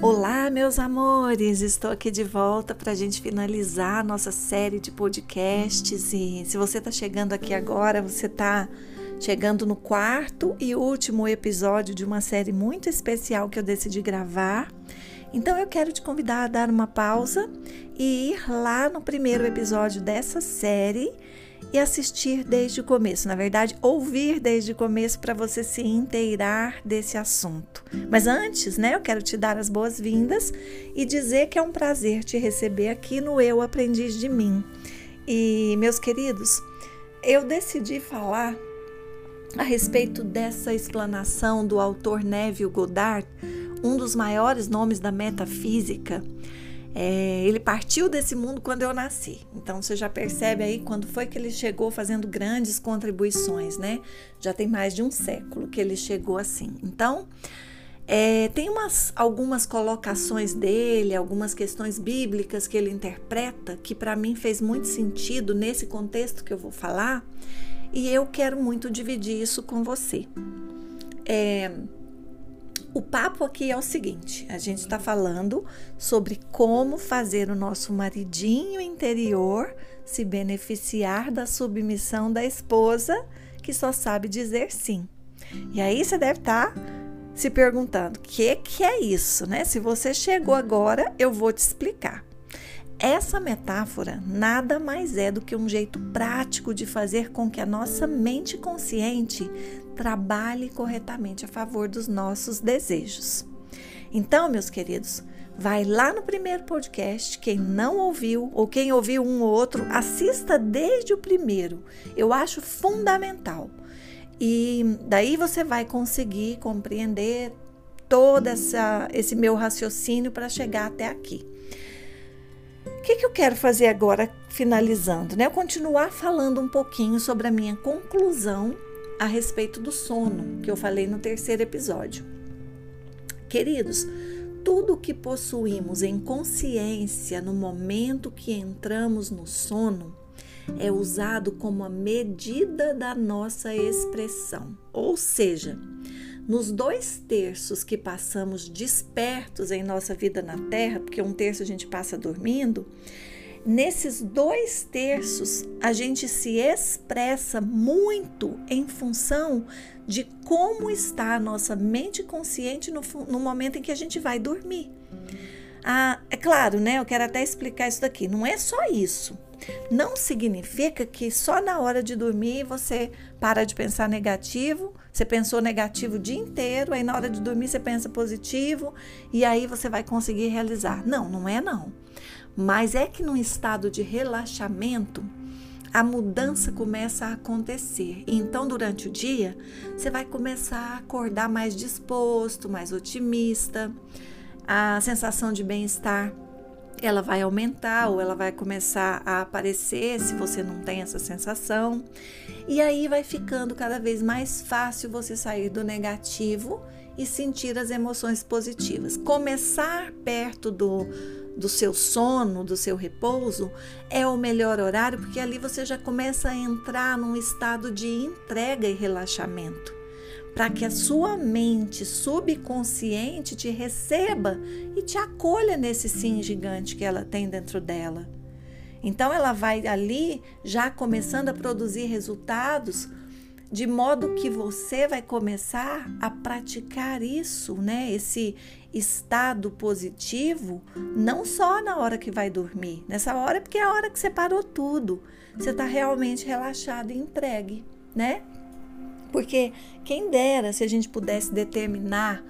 Olá, meus amores! Estou aqui de volta para a gente finalizar a nossa série de podcasts. E se você está chegando aqui agora, você está chegando no quarto e último episódio de uma série muito especial que eu decidi gravar. Então eu quero te convidar a dar uma pausa e ir lá no primeiro episódio dessa série e assistir desde o começo. Na verdade, ouvir desde o começo para você se inteirar desse assunto. Mas antes, né, eu quero te dar as boas-vindas e dizer que é um prazer te receber aqui no Eu Aprendiz de Mim. E, meus queridos, eu decidi falar a respeito dessa explanação do autor Neville Goddard, um dos maiores nomes da metafísica. É, ele partiu desse mundo quando eu nasci. Então você já percebe aí quando foi que ele chegou fazendo grandes contribuições, né? Já tem mais de um século que ele chegou assim. Então é, tem umas, algumas colocações dele, algumas questões bíblicas que ele interpreta que para mim fez muito sentido nesse contexto que eu vou falar e eu quero muito dividir isso com você. É, o papo aqui é o seguinte: a gente está falando sobre como fazer o nosso maridinho interior se beneficiar da submissão da esposa que só sabe dizer sim. E aí você deve estar tá se perguntando: o que, que é isso, né? Se você chegou agora, eu vou te explicar. Essa metáfora nada mais é do que um jeito prático de fazer com que a nossa mente consciente trabalhe corretamente a favor dos nossos desejos. Então, meus queridos, vai lá no primeiro podcast, quem não ouviu ou quem ouviu um ou outro, assista desde o primeiro. Eu acho fundamental. E daí você vai conseguir compreender todo essa, esse meu raciocínio para chegar até aqui. O que, que eu quero fazer agora, finalizando? Né? Eu continuar falando um pouquinho sobre a minha conclusão a respeito do sono, que eu falei no terceiro episódio. Queridos, tudo que possuímos em consciência no momento que entramos no sono é usado como a medida da nossa expressão. Ou seja, nos dois terços que passamos despertos em nossa vida na Terra, porque um terço a gente passa dormindo, nesses dois terços a gente se expressa muito em função de como está a nossa mente consciente no, no momento em que a gente vai dormir. Ah, é claro, né? Eu quero até explicar isso daqui. Não é só isso. Não significa que só na hora de dormir você para de pensar negativo, você pensou negativo o dia inteiro, aí na hora de dormir você pensa positivo e aí você vai conseguir realizar. Não, não é não. Mas é que num estado de relaxamento, a mudança começa a acontecer. Então, durante o dia, você vai começar a acordar mais disposto, mais otimista, a sensação de bem-estar ela vai aumentar ou ela vai começar a aparecer se você não tem essa sensação. E aí vai ficando cada vez mais fácil você sair do negativo e sentir as emoções positivas. Começar perto do, do seu sono, do seu repouso, é o melhor horário, porque ali você já começa a entrar num estado de entrega e relaxamento para que a sua mente subconsciente te receba e te acolha nesse sim gigante que ela tem dentro dela. Então ela vai ali já começando a produzir resultados de modo que você vai começar a praticar isso, né? Esse estado positivo, não só na hora que vai dormir, nessa hora porque é a hora que você parou tudo, você está realmente relaxado e entregue, né? Porque quem dera se a gente pudesse determinar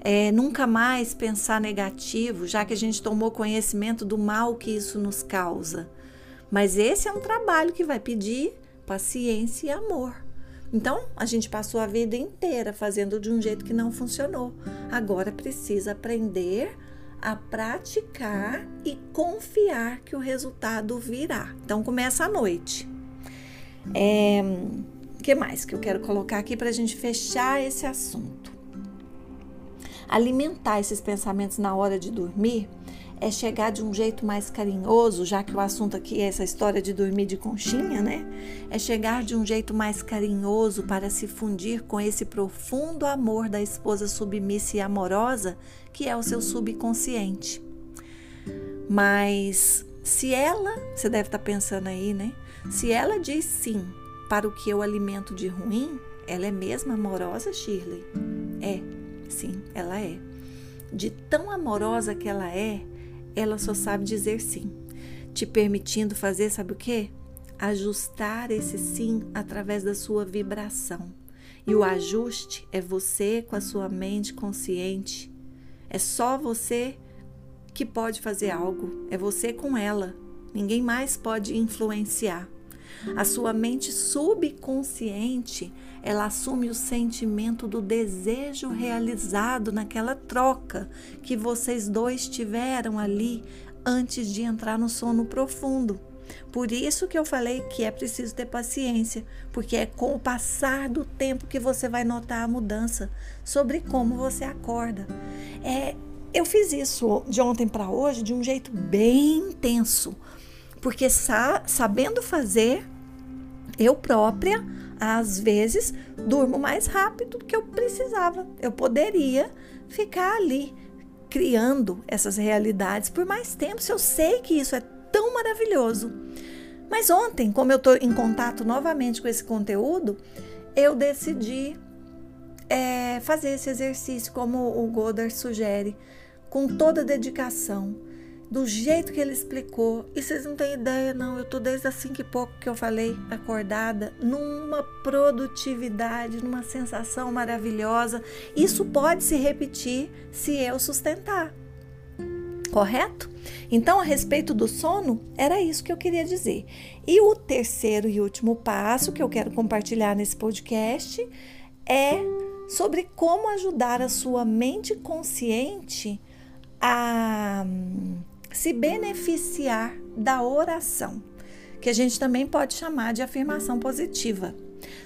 é, nunca mais pensar negativo, já que a gente tomou conhecimento do mal que isso nos causa. Mas esse é um trabalho que vai pedir paciência e amor. Então, a gente passou a vida inteira fazendo de um jeito que não funcionou. Agora precisa aprender a praticar e confiar que o resultado virá. Então, começa à noite. É, o que mais que eu quero colocar aqui para a gente fechar esse assunto? Alimentar esses pensamentos na hora de dormir é chegar de um jeito mais carinhoso, já que o assunto aqui é essa história de dormir de conchinha, né? É chegar de um jeito mais carinhoso para se fundir com esse profundo amor da esposa submissa e amorosa que é o seu subconsciente. Mas se ela, você deve estar pensando aí, né? Se ela diz sim para o que eu alimento de ruim, ela é mesmo amorosa, Shirley? É, sim, ela é. De tão amorosa que ela é, ela só sabe dizer sim, te permitindo fazer, sabe o quê? Ajustar esse sim através da sua vibração. E o ajuste é você com a sua mente consciente. É só você que pode fazer algo, é você com ela. Ninguém mais pode influenciar. A sua mente subconsciente, ela assume o sentimento do desejo realizado naquela troca que vocês dois tiveram ali antes de entrar no sono profundo. Por isso que eu falei que é preciso ter paciência, porque é com o passar do tempo que você vai notar a mudança sobre como você acorda. É, eu fiz isso de ontem para hoje de um jeito bem intenso, porque sa sabendo fazer, eu própria, às vezes, durmo mais rápido do que eu precisava. Eu poderia ficar ali criando essas realidades por mais tempo, se eu sei que isso é tão maravilhoso. Mas ontem, como eu estou em contato novamente com esse conteúdo, eu decidi é, fazer esse exercício como o Godard sugere, com toda dedicação do jeito que ele explicou. E vocês não têm ideia, não. Eu tô desde as cinco e pouco que eu falei, acordada, numa produtividade, numa sensação maravilhosa. Isso pode se repetir se eu sustentar. Correto? Então, a respeito do sono, era isso que eu queria dizer. E o terceiro e último passo que eu quero compartilhar nesse podcast é sobre como ajudar a sua mente consciente a se beneficiar da oração, que a gente também pode chamar de afirmação positiva.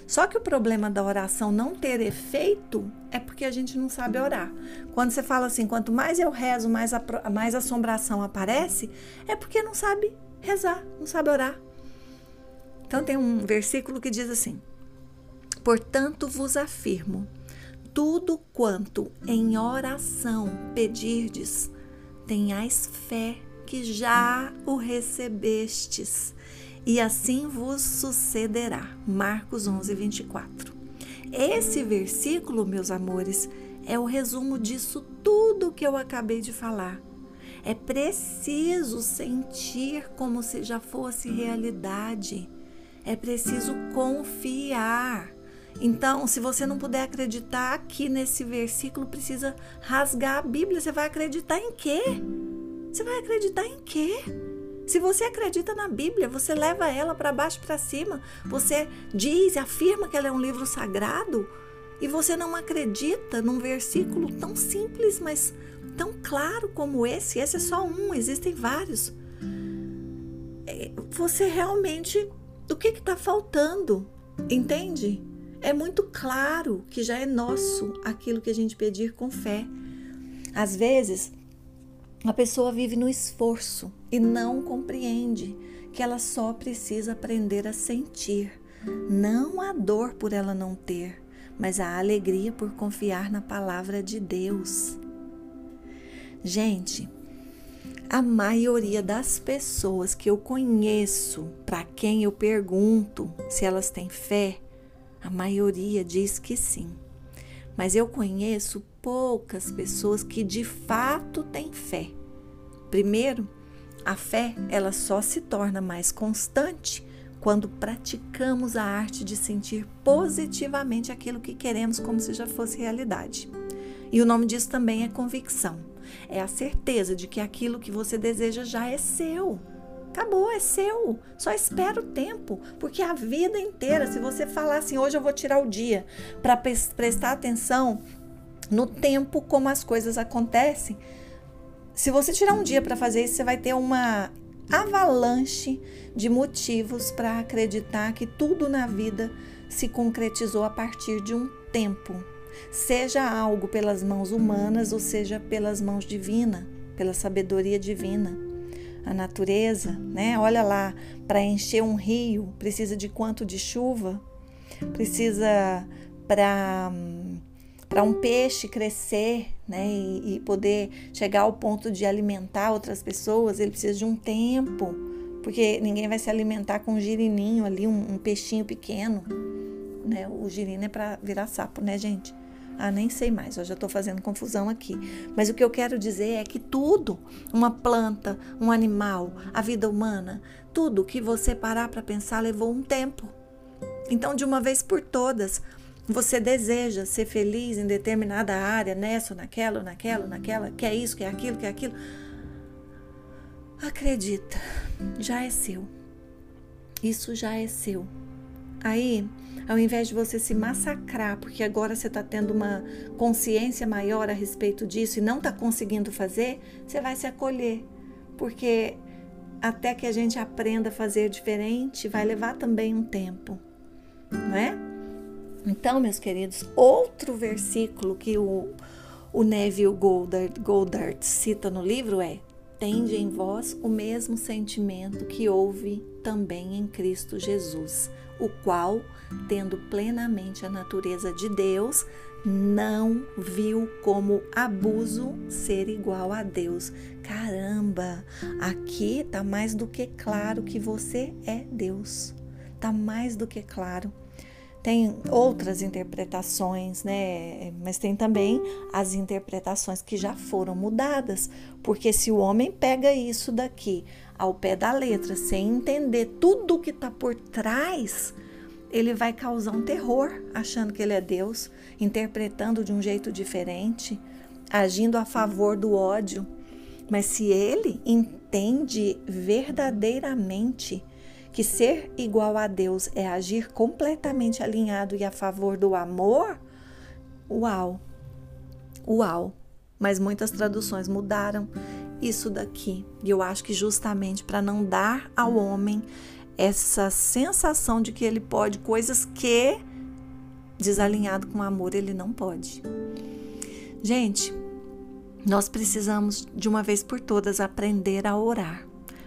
Só que o problema da oração não ter efeito é porque a gente não sabe orar. Quando você fala assim, quanto mais eu rezo, mais, a, mais assombração aparece, é porque não sabe rezar, não sabe orar. Então tem um versículo que diz assim: Portanto vos afirmo, tudo quanto em oração pedirdes, tenhais fé que já o recebestes, e assim vos sucederá. Marcos 11, 24. Esse versículo, meus amores, é o resumo disso tudo que eu acabei de falar. É preciso sentir como se já fosse realidade. É preciso confiar. Então, se você não puder acreditar aqui nesse versículo, precisa rasgar a Bíblia. Você vai acreditar em quê? Você vai acreditar em quê? Se você acredita na Bíblia, você leva ela para baixo para cima, você diz, afirma que ela é um livro sagrado, e você não acredita num versículo tão simples, mas tão claro como esse. Esse é só um, existem vários. É, você realmente, o que está faltando? Entende? É muito claro que já é nosso aquilo que a gente pedir com fé. Às vezes, a pessoa vive no esforço e não compreende que ela só precisa aprender a sentir. Não a dor por ela não ter, mas a alegria por confiar na palavra de Deus. Gente, a maioria das pessoas que eu conheço, para quem eu pergunto se elas têm fé, a maioria diz que sim. Mas eu conheço poucas pessoas que de fato têm fé. Primeiro, a fé, ela só se torna mais constante quando praticamos a arte de sentir positivamente aquilo que queremos como se já fosse realidade. E o nome disso também é convicção. É a certeza de que aquilo que você deseja já é seu. Acabou, é seu. Só espera o tempo, porque a vida inteira, se você falar assim, hoje eu vou tirar o dia para prestar atenção no tempo como as coisas acontecem, se você tirar um dia para fazer isso, você vai ter uma avalanche de motivos para acreditar que tudo na vida se concretizou a partir de um tempo, seja algo pelas mãos humanas ou seja pelas mãos divinas. pela sabedoria divina. A natureza, né? Olha lá, para encher um rio, precisa de quanto de chuva? Precisa para para um peixe crescer, né, e, e, poder chegar ao ponto de alimentar outras pessoas, ele precisa de um tempo, porque ninguém vai se alimentar com um girininho ali, um, um peixinho pequeno, né? O girino é para virar sapo, né, gente? Ah, nem sei mais, eu já estou fazendo confusão aqui. Mas o que eu quero dizer é que tudo, uma planta, um animal, a vida humana, tudo que você parar para pensar levou um tempo. Então, de uma vez por todas, você deseja ser feliz em determinada área, nessa ou naquela, ou naquela, ou naquela, quer isso, quer aquilo, quer aquilo. Acredita, já é seu. Isso já é seu. Aí, ao invés de você se massacrar, porque agora você está tendo uma consciência maior a respeito disso e não está conseguindo fazer, você vai se acolher. Porque até que a gente aprenda a fazer diferente, vai levar também um tempo, não é? Então, meus queridos, outro versículo que o, o Neville Goddard, Goddard cita no livro é: Tende em vós o mesmo sentimento que houve também em Cristo Jesus o qual, tendo plenamente a natureza de Deus, não viu como abuso ser igual a Deus. Caramba, aqui tá mais do que claro que você é Deus. Tá mais do que claro. Tem outras interpretações, né? Mas tem também as interpretações que já foram mudadas, porque se o homem pega isso daqui ao pé da letra, sem entender tudo o que está por trás, ele vai causar um terror, achando que ele é Deus, interpretando de um jeito diferente, agindo a favor do ódio. Mas se ele entende verdadeiramente que ser igual a Deus é agir completamente alinhado e a favor do amor, uau, uau. Mas muitas traduções mudaram isso daqui. E eu acho que justamente para não dar ao homem essa sensação de que ele pode coisas que desalinhado com o amor ele não pode. Gente, nós precisamos de uma vez por todas aprender a orar,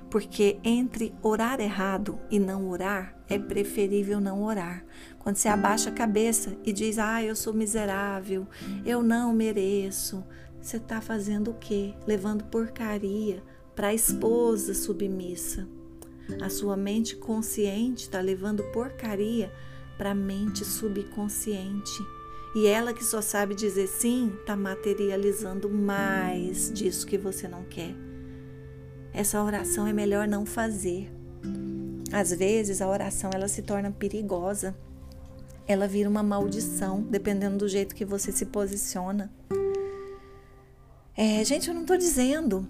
porque entre orar errado e não orar é preferível não orar. Quando você abaixa a cabeça e diz: "Ah, eu sou miserável, eu não mereço", você está fazendo o quê? Levando porcaria para a esposa submissa. A sua mente consciente está levando porcaria para a mente subconsciente. E ela que só sabe dizer sim, está materializando mais disso que você não quer. Essa oração é melhor não fazer. Às vezes a oração ela se torna perigosa. Ela vira uma maldição, dependendo do jeito que você se posiciona. É, gente, eu não estou dizendo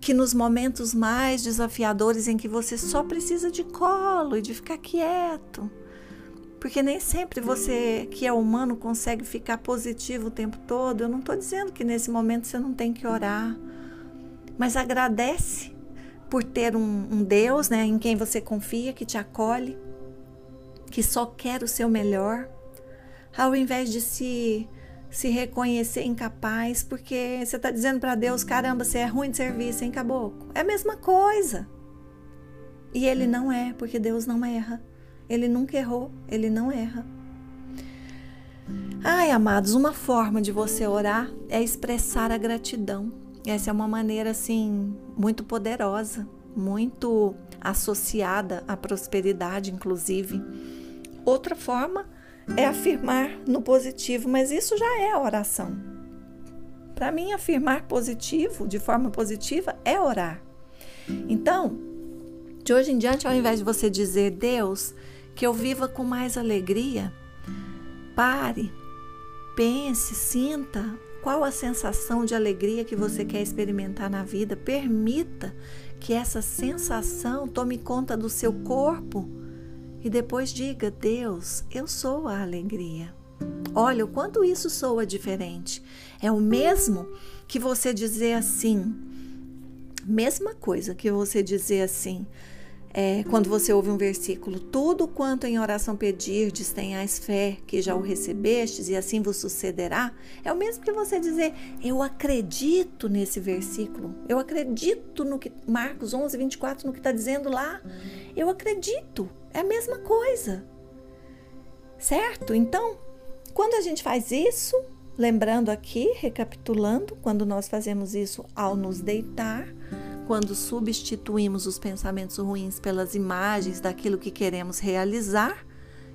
que nos momentos mais desafiadores em que você só precisa de colo e de ficar quieto, porque nem sempre você que é humano consegue ficar positivo o tempo todo. Eu não estou dizendo que nesse momento você não tem que orar, mas agradece por ter um, um Deus né, em quem você confia, que te acolhe, que só quer o seu melhor, ao invés de se se reconhecer incapaz, porque você está dizendo para Deus: caramba, você é ruim de serviço, hein, caboclo? É a mesma coisa. E ele não é, porque Deus não erra. Ele nunca errou, ele não erra. Ai, amados, uma forma de você orar é expressar a gratidão. Essa é uma maneira assim muito poderosa, muito associada à prosperidade, inclusive. Outra forma é afirmar no positivo, mas isso já é oração. Para mim, afirmar positivo, de forma positiva, é orar. Então, de hoje em diante, ao invés de você dizer, Deus, que eu viva com mais alegria, pare, pense, sinta qual a sensação de alegria que você quer experimentar na vida. Permita que essa sensação tome conta do seu corpo e depois diga: Deus, eu sou a alegria. Olha o quanto isso soa diferente. É o mesmo que você dizer assim, mesma coisa que você dizer assim: é, quando você ouve um versículo, tudo quanto em oração pedirdes, tenhais fé que já o recebestes e assim vos sucederá, é o mesmo que você dizer, eu acredito nesse versículo, eu acredito no que Marcos 11, 24, no que está dizendo lá, eu acredito, é a mesma coisa, certo? Então, quando a gente faz isso, lembrando aqui, recapitulando, quando nós fazemos isso ao nos deitar, quando substituímos os pensamentos ruins pelas imagens daquilo que queremos realizar,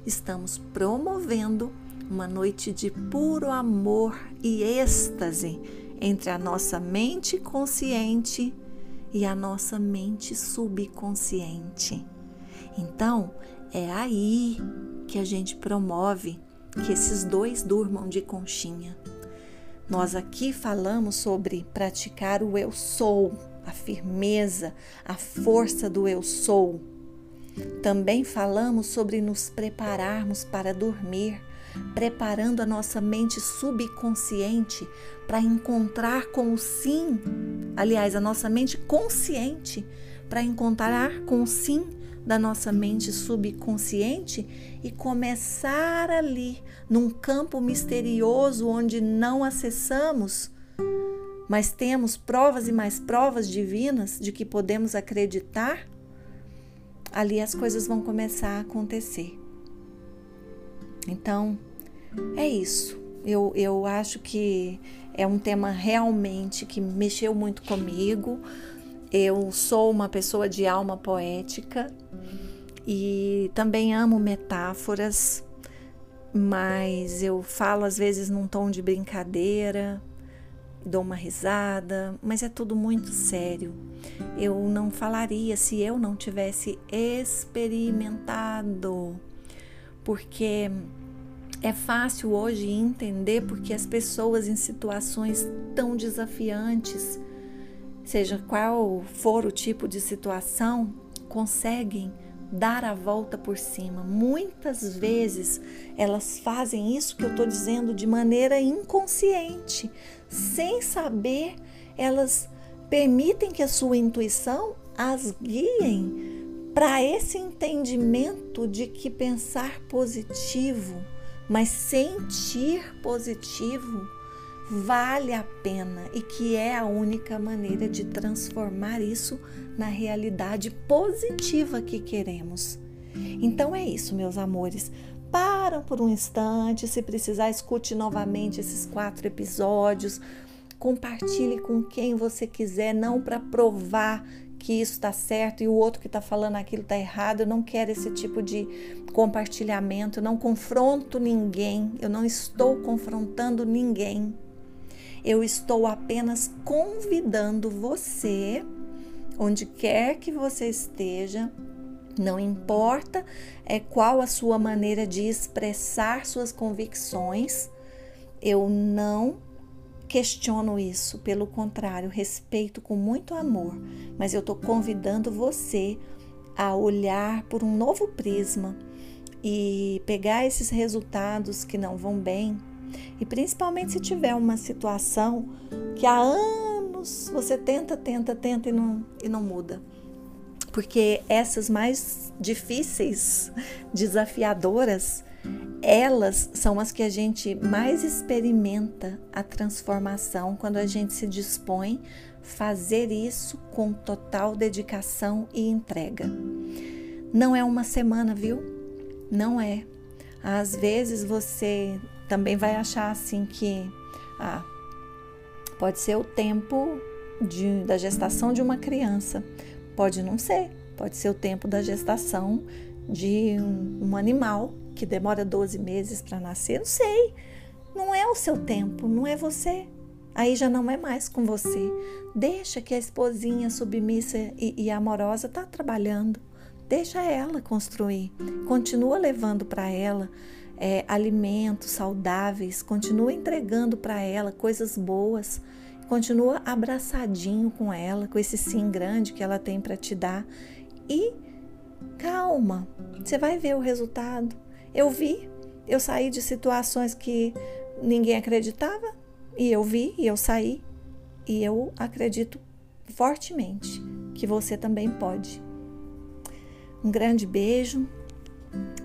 estamos promovendo uma noite de puro amor e êxtase entre a nossa mente consciente e a nossa mente subconsciente. Então, é aí que a gente promove que esses dois durmam de conchinha. Nós aqui falamos sobre praticar o eu sou, a firmeza, a força do eu sou. Também falamos sobre nos prepararmos para dormir, preparando a nossa mente subconsciente para encontrar com o sim, aliás, a nossa mente consciente para encontrar com o sim da nossa mente subconsciente e começar ali, num campo misterioso onde não acessamos mas temos provas e mais provas divinas de que podemos acreditar, ali as coisas vão começar a acontecer. Então, é isso. Eu, eu acho que é um tema realmente que mexeu muito comigo. Eu sou uma pessoa de alma poética e também amo metáforas, mas eu falo às vezes num tom de brincadeira, dou uma risada, mas é tudo muito sério. Eu não falaria se eu não tivesse experimentado, porque é fácil hoje entender porque as pessoas em situações tão desafiantes, seja qual for o tipo de situação, conseguem dar a volta por cima. Muitas vezes elas fazem isso que eu estou dizendo de maneira inconsciente, sem saber, elas permitem que a sua intuição as guiem para esse entendimento de que pensar positivo, mas sentir positivo vale a pena e que é a única maneira de transformar isso na realidade positiva que queremos. Então é isso, meus amores. Para por um instante, se precisar, escute novamente esses quatro episódios. Compartilhe com quem você quiser, não para provar que isso está certo e o outro que está falando aquilo está errado. Eu não quero esse tipo de compartilhamento. Eu não confronto ninguém. Eu não estou confrontando ninguém. Eu estou apenas convidando você, onde quer que você esteja, não importa é qual a sua maneira de expressar suas convicções, eu não questiono isso, pelo contrário, respeito com muito amor, mas eu estou convidando você a olhar por um novo prisma e pegar esses resultados que não vão bem. E principalmente se tiver uma situação que há anos você tenta, tenta, tenta e não, e não muda. Porque essas mais difíceis, desafiadoras, elas são as que a gente mais experimenta a transformação quando a gente se dispõe a fazer isso com total dedicação e entrega. Não é uma semana, viu? Não é. Às vezes você também vai achar assim que ah, pode ser o tempo de, da gestação de uma criança, pode não ser, pode ser o tempo da gestação de um, um animal que demora 12 meses para nascer, não sei. Não é o seu tempo, não é você. Aí já não é mais com você. Deixa que a esposinha submissa e, e amorosa tá trabalhando. Deixa ela construir. Continua levando para ela é, alimentos saudáveis, continua entregando para ela coisas boas, continua abraçadinho com ela, com esse sim grande que ela tem para te dar e calma, você vai ver o resultado. Eu vi, eu saí de situações que ninguém acreditava e eu vi e eu saí e eu acredito fortemente que você também pode. Um grande beijo.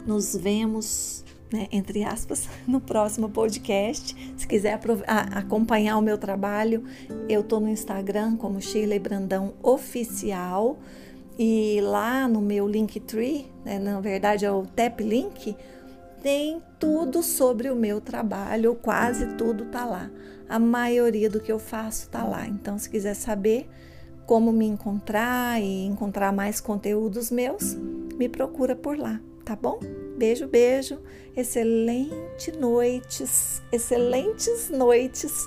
Nos vemos, né, entre aspas, no próximo podcast. Se quiser acompanhar o meu trabalho, eu tô no Instagram como Shirley Brandão Oficial. E lá no meu Linktree, né, na verdade é o Tap Link, tem tudo sobre o meu trabalho, quase tudo tá lá. A maioria do que eu faço tá lá. Então, se quiser saber como me encontrar e encontrar mais conteúdos meus, me procura por lá, tá bom? Beijo, beijo. Excelente noites, excelentes noites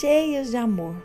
cheias de amor.